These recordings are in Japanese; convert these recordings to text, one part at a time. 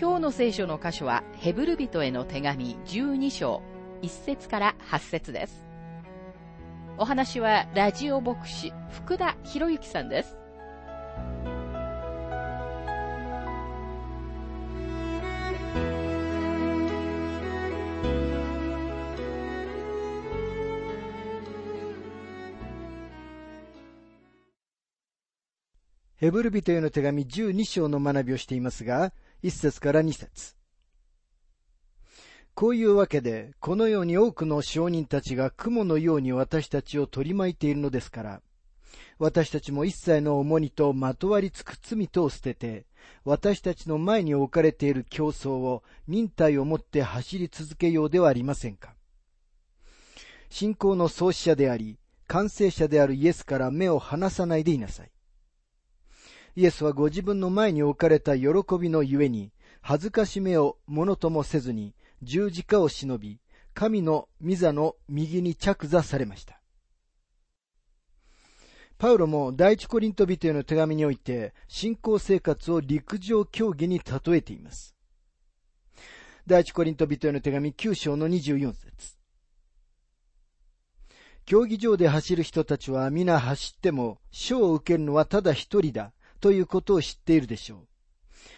今日の聖書の箇所はヘブル人への手紙12章1節から8節です。お話はラジオ牧師福田博之さんです。ヘブル人への手紙12章の学びをしていますが、1節から2節こういうわけで、このように多くの証人たちが雲のように私たちを取り巻いているのですから、私たちも一切の重荷とまとわりつく罪とを捨てて、私たちの前に置かれている競争を忍耐をもって走り続けようではありませんか。信仰の創始者であり、完成者であるイエスから目を離さないでいなさい。イエスはご自分の前に置かれた喜びのゆえに、恥ずかしめをものともせずに、十字架を忍び、神の御座の右に着座されました。パウロも第一コリント人への手紙において、信仰生活を陸上競技に例えています。第一コリント人への手紙9章の24節競技場で走る人たちは皆走っても賞を受けるのはただ一人だということを知っているでしょう。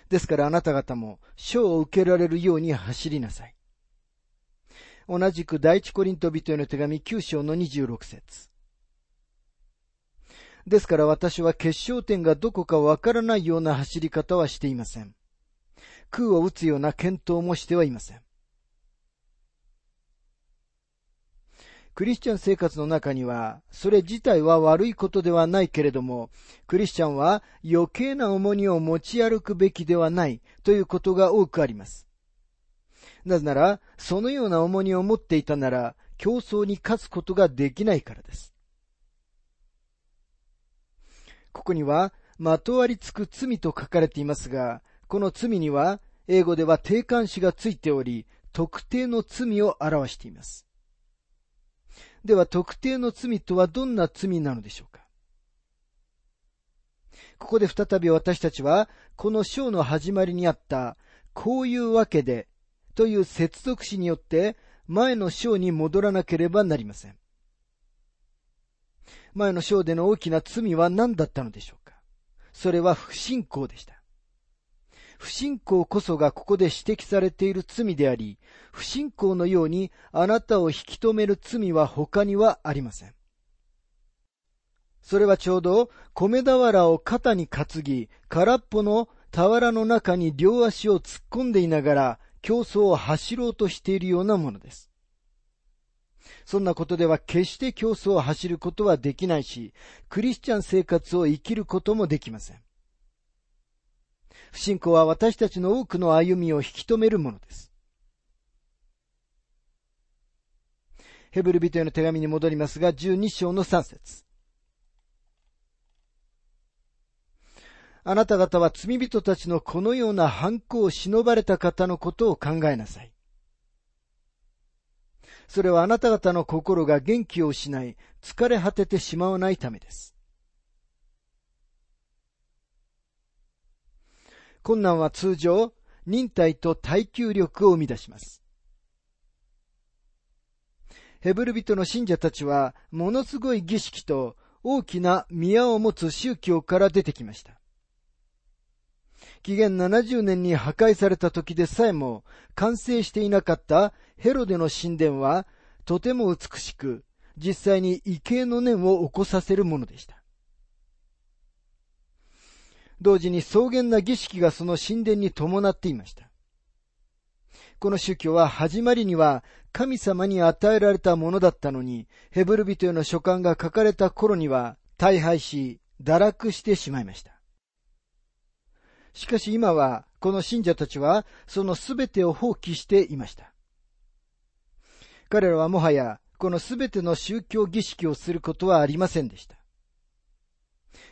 ですからあなた方も賞を受けられるように走りなさい。同じく第一コリント人への手紙9章の26節ですから私は決勝点がどこかわからないような走り方はしていません。空を打つような検討もしてはいません。クリスチャン生活の中には、それ自体は悪いことではないけれども、クリスチャンは余計な重荷を持ち歩くべきではないということが多くあります。なぜなら、そのような重荷を持っていたなら、競争に勝つことができないからです。ここには、まとわりつく罪と書かれていますが、この罪には、英語では定冠詞がついており、特定の罪を表しています。では特定の罪とはどんな罪なのでしょうか？ここで再び私たちは、この章の始まりにあった、こういうわけで、という接続詞によって、前の章に戻らなければなりません。前の章での大きな罪は何だったのでしょうか？それは不信仰でした。不信仰こそがここで指摘されている罪であり、不信仰のようにあなたを引き止める罪は他にはありません。それはちょうど米俵を肩に担ぎ、空っぽの俵の中に両足を突っ込んでいながら競争を走ろうとしているようなものです。そんなことでは決して競争を走ることはできないし、クリスチャン生活を生きることもできません。不信仰は私たちの多くの歩みを引き止めるものです。ヘブル人への手紙に戻りますが、12章の3節あなた方は罪人たちのこのような反抗を忍ばれた方のことを考えなさい。それはあなた方の心が元気を失い、疲れ果ててしまわないためです。困難は通常、忍耐と耐久力を生み出します。ヘブル人の信者たちは、ものすごい儀式と大きな宮を持つ宗教から出てきました。紀元70年に破壊された時でさえも完成していなかったヘロデの神殿はとても美しく、実際に畏敬の念を起こさせるものでした。同時に草原な儀式がその神殿に伴っていました。この宗教は始まりには神様に与えられたものだったのに、ヘブル人への書簡が書かれた頃には大敗し、堕落してしまいました。しかし今はこの信者たちはそのすべてを放棄していました。彼らはもはやこのすべての宗教儀式をすることはありませんでした。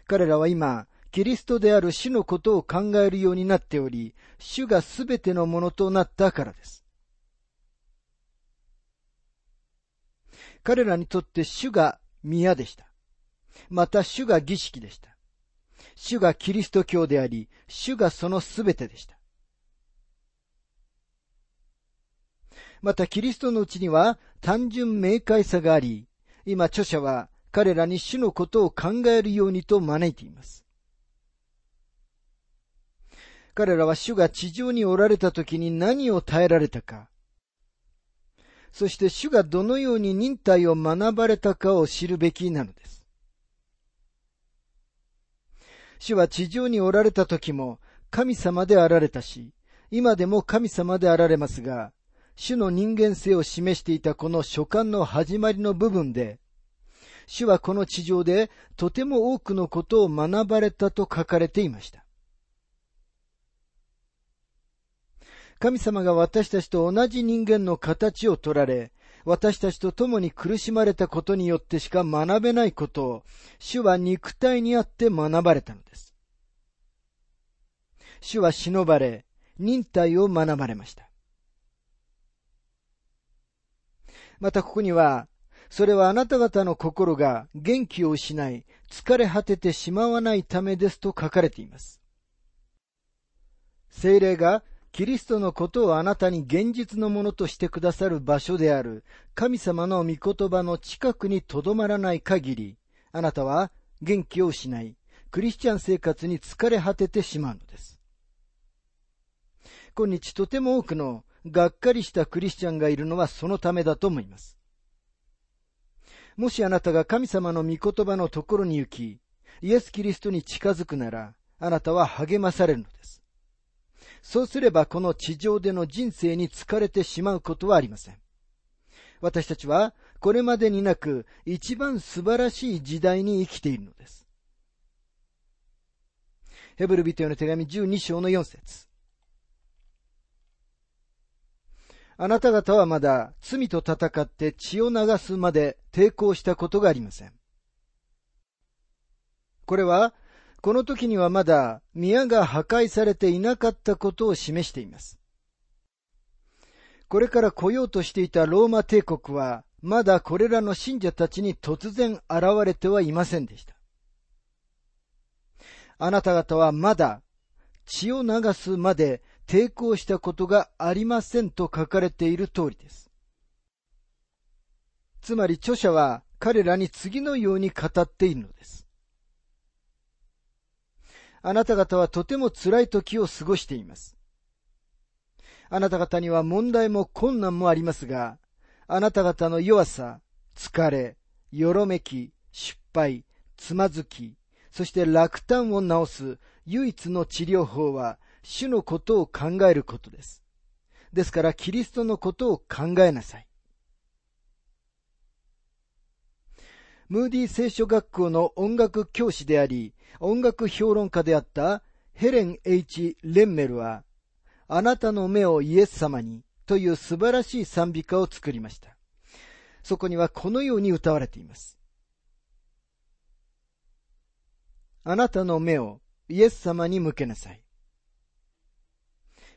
彼らは今、キリストである主のことを考えるようになっており、主がすべてのものとなったからです。彼らにとって主が宮でした。また主が儀式でした。主がキリスト教であり、主がそのすべてでした。またキリストのうちには単純明快さがあり、今著者は彼らに主のことを考えるようにと招いています。彼らは主が地上におられた時に何を耐えられたか、そして主がどのように忍耐を学ばれたかを知るべきなのです。主は地上におられた時も神様であられたし、今でも神様であられますが、主の人間性を示していたこの書簡の始まりの部分で、主はこの地上でとても多くのことを学ばれたと書かれていました。神様が私たちと同じ人間の形を取られ、私たちと共に苦しまれたことによってしか学べないことを、主は肉体にあって学ばれたのです。主は忍ばれ、忍耐を学ばれました。またここには、それはあなた方の心が元気を失い、疲れ果ててしまわないためですと書かれています。精霊がキリストのことをあなたに現実のものとしてくださる場所である神様の御言葉の近くにとどまらない限り、あなたは元気を失い、クリスチャン生活に疲れ果ててしまうのです。今日とても多くのがっかりしたクリスチャンがいるのはそのためだと思います。もしあなたが神様の御言葉のところに行き、イエス・キリストに近づくなら、あなたは励まされるのです。そうすればこの地上での人生に疲れてしまうことはありません。私たちはこれまでになく一番素晴らしい時代に生きているのです。ヘブル人への手紙12章の4節あなた方はまだ罪と戦って血を流すまで抵抗したことがありません。これはこの時にはまだ宮が破壊されていなかったことを示しています。これから来ようとしていたローマ帝国は、まだこれらの信者たちに突然現れてはいませんでした。あなた方はまだ血を流すまで抵抗したことがありませんと書かれている通りです。つまり著者は彼らに次のように語っているのです。あなた方はとても辛い時を過ごしています。あなた方には問題も困難もありますが、あなた方の弱さ、疲れ、よろめき、失敗、つまずき、そして落胆を治す唯一の治療法は、主のことを考えることです。ですから、キリストのことを考えなさい。ムーディ聖書学校の音楽教師であり、音楽評論家であったヘレン・ H・ レンメルは、あなたの目をイエス様にという素晴らしい賛美歌を作りました。そこにはこのように歌われています。あなたの目をイエス様に向けなさい。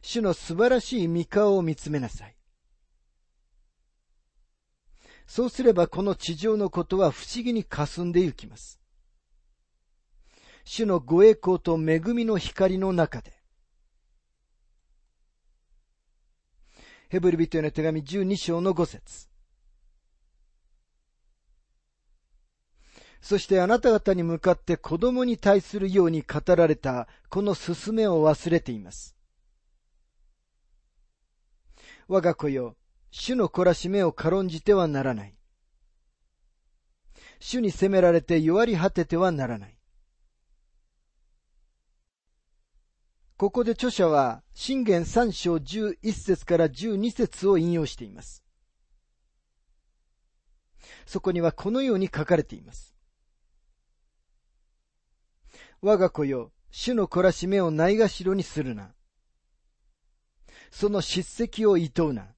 主の素晴らしい御顔を見つめなさい。そうすればこの地上のことは不思議に霞んでゆきます。主のご栄光と恵みの光の中で。ヘブル人への手紙12章の5節そしてあなた方に向かって子供に対するように語られたこの勧めを忘れています。我が子よ、主の懲らしめを軽んじてはならない。主に責められて弱り果ててはならない。ここで著者は、信玄三章十一節から十二節を引用しています。そこにはこのように書かれています。我が子よ、主の懲らしめをないがしろにするな。その叱責を厭うな。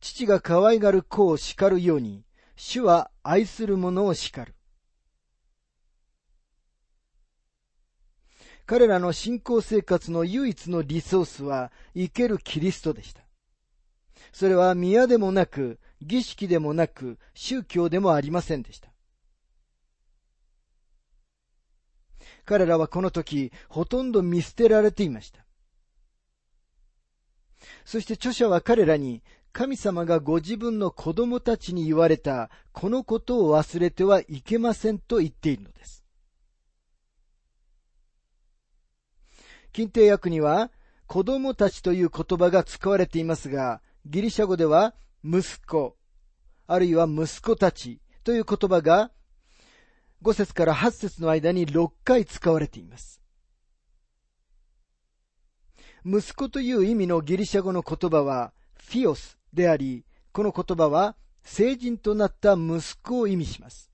父が可愛がる子を叱るように、主は愛する者を叱る。彼らの信仰生活の唯一のリソースは生けるキリストでした。それは宮でもなく、儀式でもなく、宗教でもありませんでした。彼らはこの時、ほとんど見捨てられていました。そして著者は彼らに、神様がご自分の子供たちに言われた、このことを忘れてはいけませんと言っているのです。近定訳には、子供たちという言葉が使われていますが、ギリシャ語では、息子、あるいは息子たちという言葉が、5節から8節の間に6回使われています。息子という意味のギリシャ語の言葉は、フィオスであり、この言葉は、成人となった息子を意味します。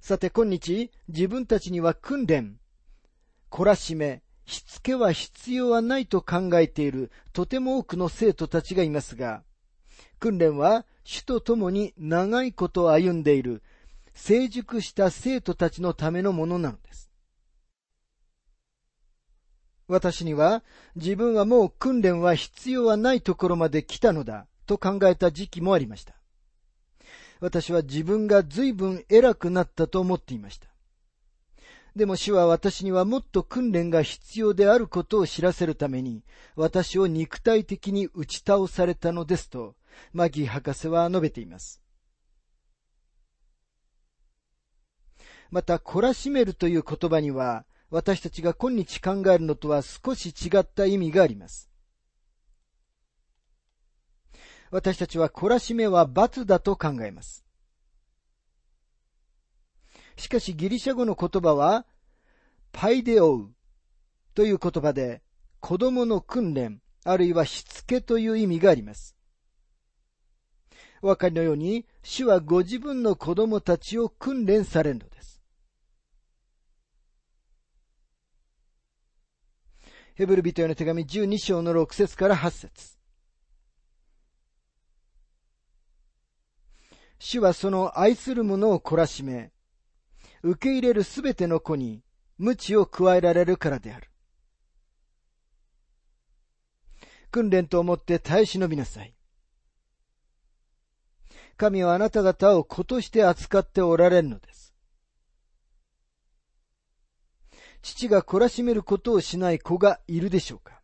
さて今日、自分たちには訓練、懲らしめ、しつけは必要はないと考えているとても多くの生徒たちがいますが、訓練は主と共に長いことを歩んでいる成熟した生徒たちのためのものなのです。私には自分はもう訓練は必要はないところまで来たのだと考えた時期もありました。私は自分が随分偉くなったと思っていました。でも主は私にはもっと訓練が必要であることを知らせるために、私を肉体的に打ち倒されたのですと、マギー博士は述べています。また、懲らしめるという言葉には、私たちが今日考えるのとは少し違った意味があります。私たちは懲らしめは罰だと考えます。しかしギリシャ語の言葉は、パイデオウという言葉で、子供の訓練、あるいはしつけという意味があります。お分かりのように、主はご自分の子供たちを訓練されるのです。ヘブル人への手紙12章の6節から8節主はその愛する者を懲らしめ、受け入れるすべての子に無知を加えられるからである。訓練と思って耐え忍びなさい。神はあなた方を子として扱っておられるのです。父が懲らしめることをしない子がいるでしょうか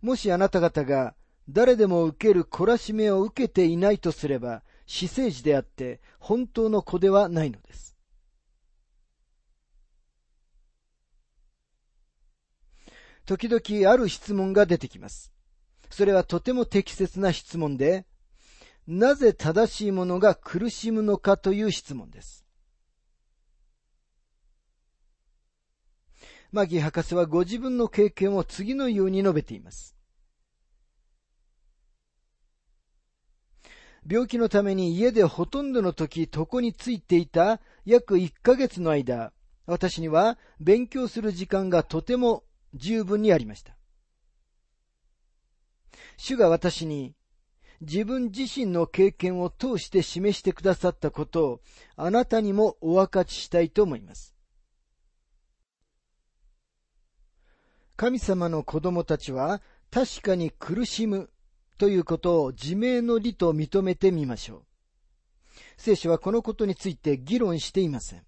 もしあなた方が誰でも受ける懲らしめを受けていないとすれば、死生児であって本当の子ではないのです。時々ある質問が出てきます。それはとても適切な質問で、なぜ正しいものが苦しむのかという質問です。マギ博士はご自分の経験を次のように述べています。病気のために家でほとんどの時床についていた約1ヶ月の間、私には勉強する時間がとても十分にありました。主が私に自分自身の経験を通して示してくださったことをあなたにもお分かちしたいと思います。神様の子供たちは確かに苦しむということを自明の理と認めてみましょう。聖書はこのことについて議論していません。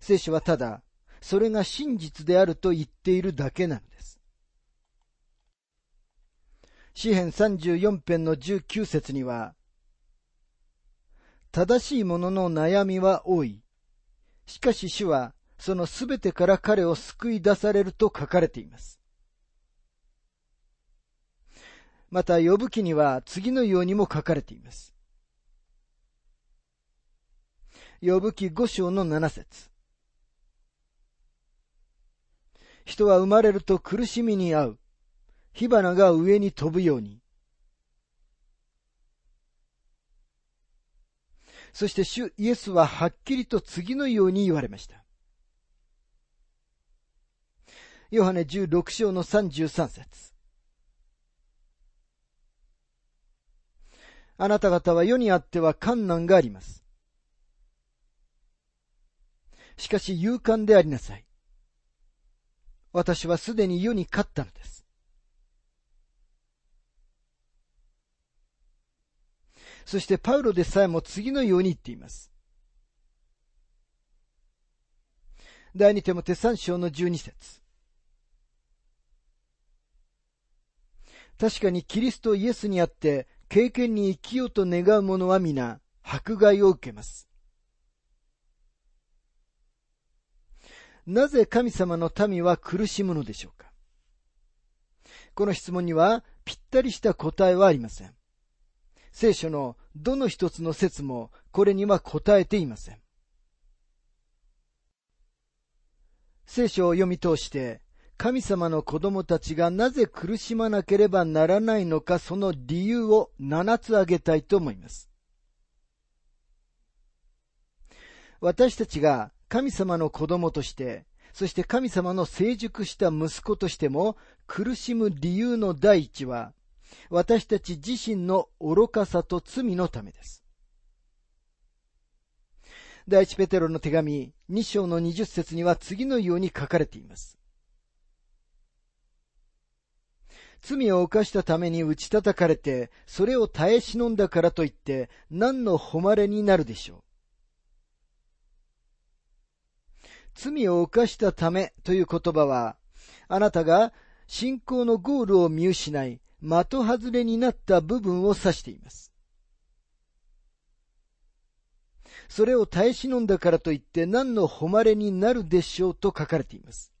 聖書はただ、それが真実であると言っているだけなのです。詩編34編の19節には、正しい者の悩みは多い。しかし主はそのすべてから彼を救い出されると書かれています。また、呼ぶ記には次のようにも書かれています。呼ぶ記五章の七節人は生まれると苦しみに遭う。火花が上に飛ぶように。そして主イエスははっきりと次のように言われました。ヨハネ16章の33節あなた方は世にあっては観難があります。しかし勇敢でありなさい。私はすでに世に勝ったのです。そしてパウロでさえも次のように言っています。第二手も手三章の十二節確かにキリストイエスにあって経験に生きようと願う者は皆迫害を受けます。なぜ神様の民は苦しむのでしょうか？この質問にはぴったりした答えはありません。聖書のどの一つの説もこれには答えていません。聖書を読み通して神様の子供たちがなぜ苦しまなければならないのかその理由を7つ挙げたいと思います。私たちが神様の子供として、そして神様の成熟した息子としても苦しむ理由の第一は、私たち自身の愚かさと罪のためです。第一ペテロの手紙2章の20節には次のように書かれています。罪を犯したために打ち叩かれて、それを耐え忍んだからといって、何の誉れになるでしょう。罪を犯したためという言葉は、あなたが信仰のゴールを見失い、的外れになった部分を指しています。それを耐え忍んだからといって何の誉れになるでしょうと書かれています。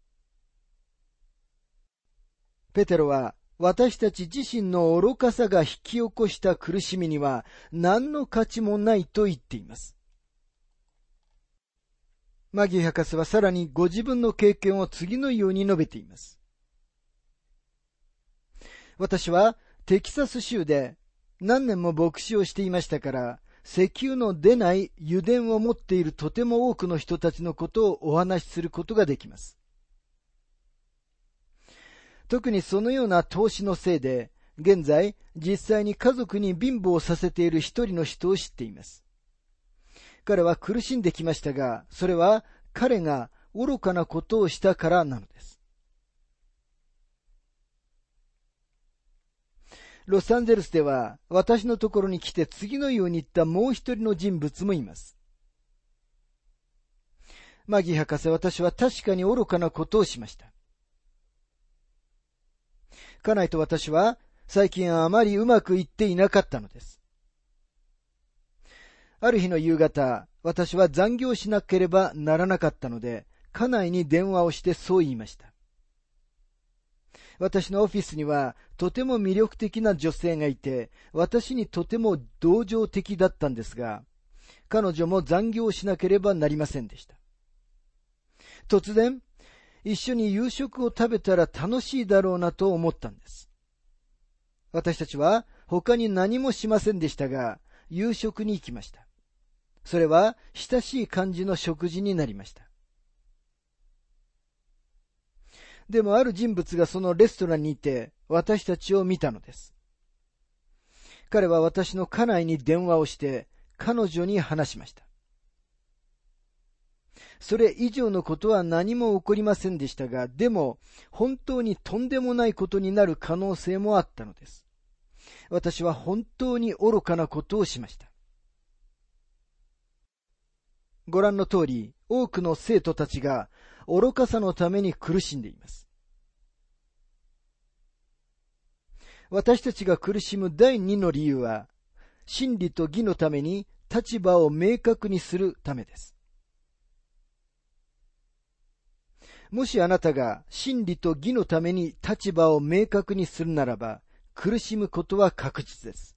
ペテロは私たち自身の愚かさが引き起こした苦しみには何の価値もないと言っています。マギー博士はさらにご自分の経験を次のように述べています。私はテキサス州で何年も牧師をしていましたから、石油の出ない油田を持っているとても多くの人たちのことをお話しすることができます。特にそのような投資のせいで、現在、実際に家族に貧乏させている一人の人を知っています。彼は苦しんできましたが、それは彼が愚かなことをしたからなのです。ロサンゼルスでは私のところに来て次のように言ったもう一人の人物もいます。マギ博士、私は確かに愚かなことをしました。家内と私は最近あまりうまくいっていなかったのです。ある日の夕方、私は残業しなければならなかったので、家内に電話をしてそう言いました。私のオフィスにはとても魅力的な女性がいて、私にとても同情的だったんですが、彼女も残業しなければなりませんでした。突然、一緒に夕食を食べたら楽しいだろうなと思ったんです。私たちは他に何もしませんでしたが、夕食に行きました。それは親しい感じの食事になりました。でもある人物がそのレストランにいて私たちを見たのです。彼は私の家内に電話をして彼女に話しました。それ以上のことは何も起こりませんでしたが、でも本当にとんでもないことになる可能性もあったのです。私は本当に愚かなことをしました。ご覧の通り、多くの生徒たちが愚かさのために苦しんでいます。私たちが苦しむ第二の理由は、真理と義のために立場を明確にするためです。もしあなたが真理と義のために立場を明確にするならば、苦しむことは確実です。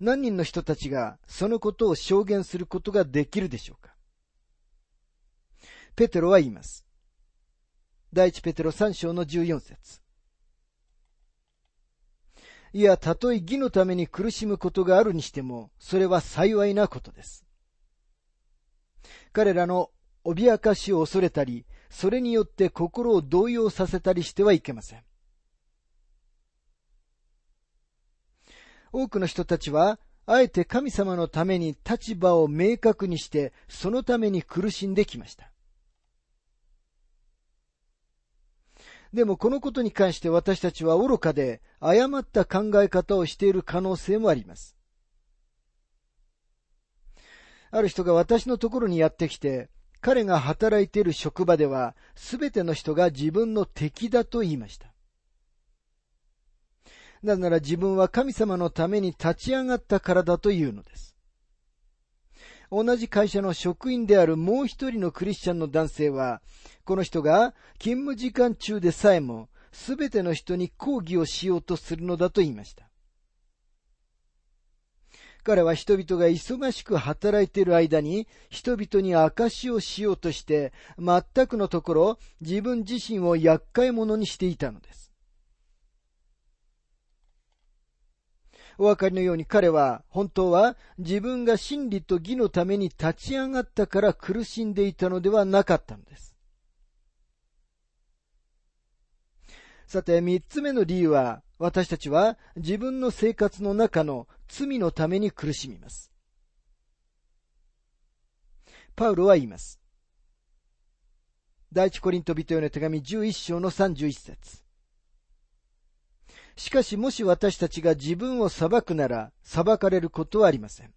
何人の人たちがそのことを証言することができるでしょうか？ペテロは言います。第一ペテロ3章の14節いや、たとえ義のために苦しむことがあるにしても、それは幸いなことです。彼らの脅かしを恐れたり、それによって心を動揺させたりしてはいけません。多くの人たちは、あえて神様のために立場を明確にして、そのために苦しんできました。でもこのことに関して私たちは愚かで誤った考え方をしている可能性もあります。ある人が私のところにやってきて、彼が働いている職場では、すべての人が自分の敵だと言いました。なぜなら自分は神様のために立ち上がったからだというのです。同じ会社の職員であるもう一人のクリスチャンの男性は、この人が勤務時間中でさえも、すべての人に抗議をしようとするのだと言いました。彼は人々が忙しく働いている間に人々に証しをしようとして全くのところ自分自身を厄介者にしていたのです。お分かりのように彼は本当は自分が真理と義のために立ち上がったから苦しんでいたのではなかったのです。さて、三つ目の理由は、私たちは自分の生活の中の罪のために苦しみます。パウロは言います。第一コリント人への手紙11章の31節しかしもし私たちが自分を裁くなら裁かれることはありません。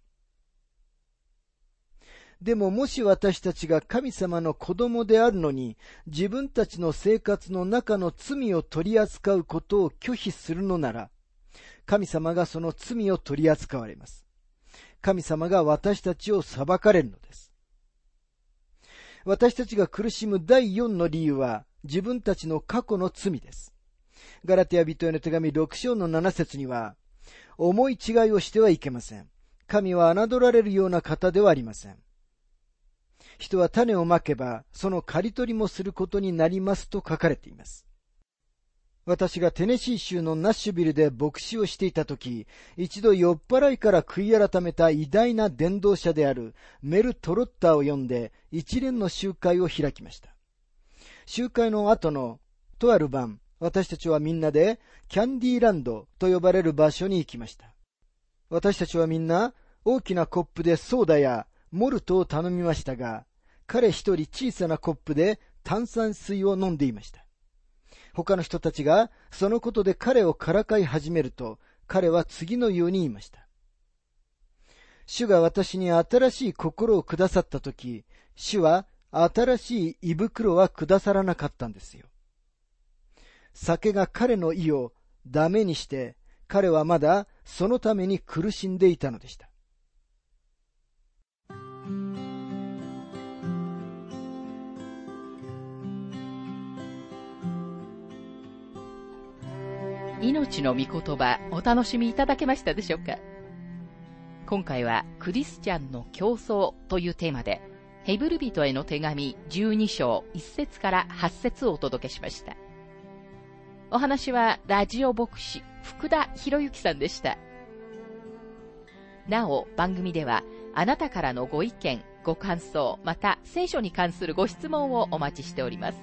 でももし私たちが神様の子供であるのに自分たちの生活の中の罪を取り扱うことを拒否するのなら神様がその罪を取り扱われます。神様が私たちを裁かれるのです。私たちが苦しむ第4の理由は自分たちの過去の罪です。ガラテヤ人への手紙6章の7節には、思い違いをしてはいけません。神は侮られるような方ではありません。人は種をまけば、その刈り取りもすることになりますと書かれています。私がテネシー州のナッシュビルで牧師をしていた時、一度酔っ払いから悔い改めた偉大な伝道者であるメル・トロッターを呼んで一連の集会を開きました。集会の後のとある晩、私たちはみんなでキャンディーランドと呼ばれる場所に行きました。私たちはみんな大きなコップでソーダやモルトを頼みましたが、彼一人小さなコップで炭酸水を飲んでいました。他の人たちがそのことで彼をからかい始めると、彼は次のように言いました。主が私に新しい心をくださったとき、主は新しい胃袋はくださらなかったんですよ。酒が彼の意をダメにして、彼はまだそのために苦しんでいたのでした。命の御言葉お楽しみいただけましたでしょうか？今回はクリスチャンの競争というテーマでヘブル人への手紙12章1節から8節をお届けしました。お話はラジオ牧師福田博之さんでした。なお番組ではあなたからのご意見、ご感想、また聖書に関するご質問をお待ちしております。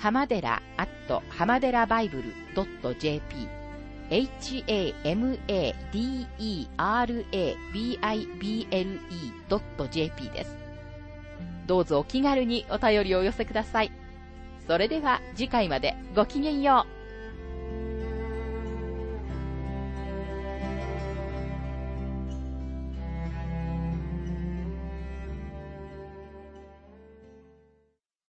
浜寺アット浜寺バイブル .jp hamadera.bible.jp です。どうぞお気軽にお便りをお寄せください。それでは次回までごきげんよう。